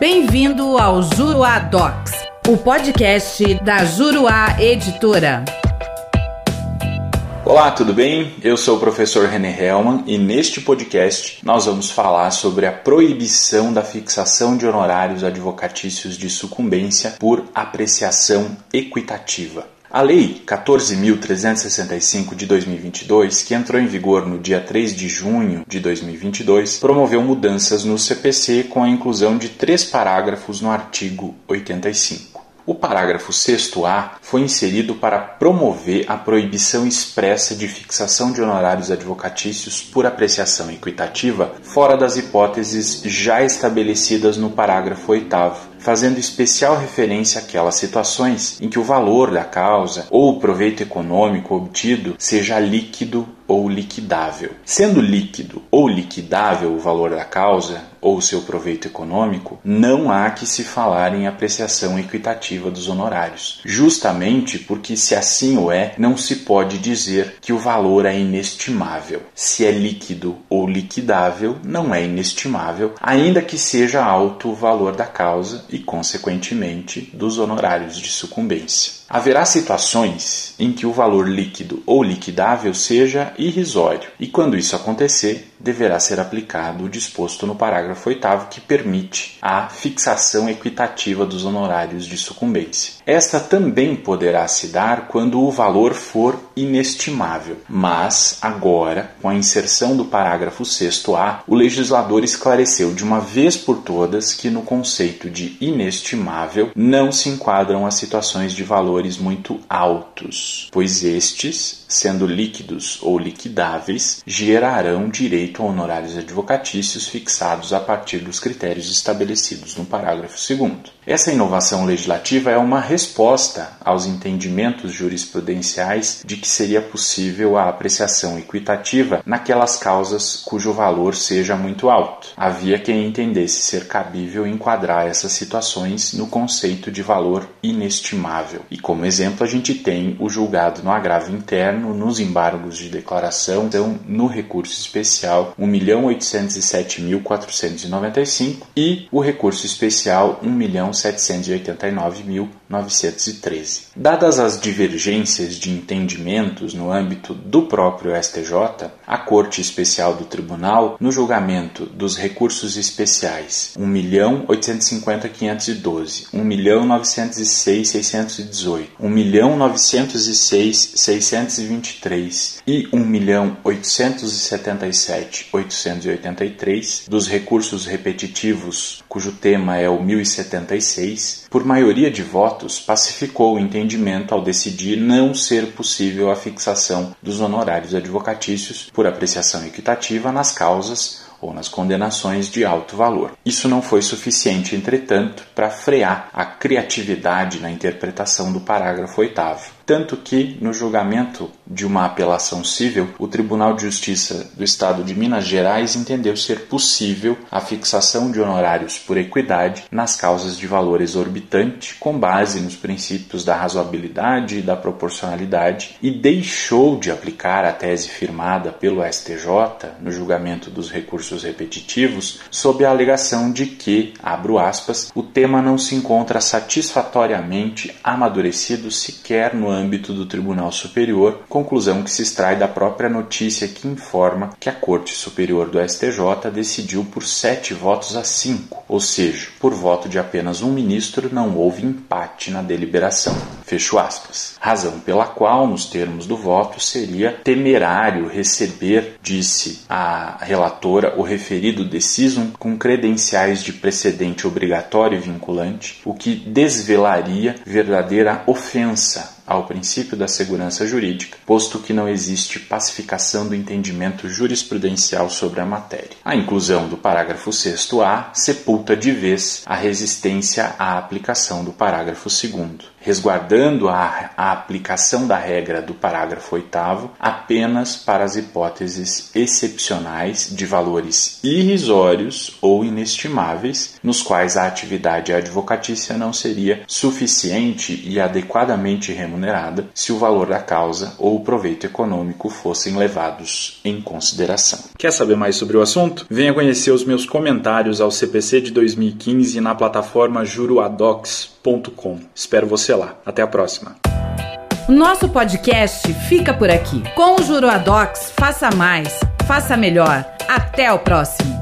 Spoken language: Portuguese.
Bem-vindo ao Juruá Docs, o podcast da Juruá Editora. Olá, tudo bem? Eu sou o professor René Hellman e neste podcast nós vamos falar sobre a proibição da fixação de honorários advocatícios de sucumbência por apreciação equitativa. A Lei 14.365 de 2022, que entrou em vigor no dia 3 de junho de 2022, promoveu mudanças no CPC com a inclusão de três parágrafos no artigo 85. O parágrafo 6A foi inserido para promover a proibição expressa de fixação de honorários advocatícios por apreciação equitativa fora das hipóteses já estabelecidas no parágrafo 8 fazendo especial referência àquelas situações em que o valor da causa ou o proveito econômico obtido seja líquido ou liquidável. Sendo líquido ou liquidável o valor da causa ou seu proveito econômico, não há que se falar em apreciação equitativa dos honorários, justamente porque, se assim o é, não se pode dizer que o valor é inestimável. Se é líquido ou liquidável, não é inestimável, ainda que seja alto o valor da causa e, consequentemente, dos honorários de sucumbência. Haverá situações em que o valor líquido ou liquidável seja irrisório, e quando isso acontecer, deverá ser aplicado o disposto no parágrafo 8 que permite a fixação equitativa dos honorários de sucumbência. Esta também poderá se dar quando o valor for inestimável, mas agora, com a inserção do parágrafo 6A, o legislador esclareceu de uma vez por todas que no conceito de inestimável não se enquadram as situações de valores muito altos, pois estes, sendo líquidos ou liquidáveis, gerarão direito a honorários advocatícios fixados a partir dos critérios estabelecidos no parágrafo 2 essa inovação legislativa é uma resposta aos entendimentos jurisprudenciais de que seria possível a apreciação equitativa naquelas causas cujo valor seja muito alto. Havia quem entendesse ser cabível enquadrar essas situações no conceito de valor inestimável. E como exemplo, a gente tem o julgado no agravo interno, nos embargos de declaração, então, no recurso especial 1.807.495 e o recurso especial 1 milhão 789.913. Dadas as divergências de entendimentos no âmbito do próprio STJ, a Corte Especial do Tribunal, no julgamento dos recursos especiais 1.850.512, 1.906.618, 1.906.623 e 1.877.883 dos recursos repetitivos, cujo tema é o 1076, por maioria de votos, pacificou o entendimento ao decidir não ser possível a fixação dos honorários advocatícios por apreciação equitativa nas causas ou nas condenações de alto valor. Isso não foi suficiente, entretanto, para frear a criatividade na interpretação do parágrafo 8 tanto que, no julgamento de uma apelação civil, o Tribunal de Justiça do Estado de Minas Gerais entendeu ser possível a fixação de honorários por equidade nas causas de valor exorbitante, com base nos princípios da razoabilidade e da proporcionalidade, e deixou de aplicar a tese firmada pelo STJ no julgamento dos recursos repetitivos, sob a alegação de que, abro aspas, o tema não se encontra satisfatoriamente amadurecido sequer no âmbito do Tribunal Superior, conclusão que se extrai da própria notícia que informa que a Corte Superior do STJ decidiu por sete votos a cinco, ou seja, por voto de apenas um ministro não houve empate na deliberação. Fecho aspas. Razão pela qual, nos termos do voto, seria temerário receber, disse a relatora, o referido decisum com credenciais de precedente obrigatório e vinculante, o que desvelaria verdadeira ofensa ao princípio da segurança jurídica, posto que não existe pacificação do entendimento jurisprudencial sobre a matéria. A inclusão do parágrafo 6A sepulta de vez a resistência à aplicação do parágrafo 2 resguardando a, a aplicação da regra do parágrafo 8 apenas para as hipóteses excepcionais de valores irrisórios ou inestimáveis, nos quais a atividade advocatícia não seria suficiente e adequadamente remunerada se o valor da causa ou o proveito econômico fossem levados em consideração. Quer saber mais sobre o assunto? Venha conhecer os meus comentários ao CPC de 2015 na plataforma juruadocs.com. Espero você lá. Até a próxima. Nosso podcast fica por aqui. Com o Juruadocs, faça mais, faça melhor. Até o próximo.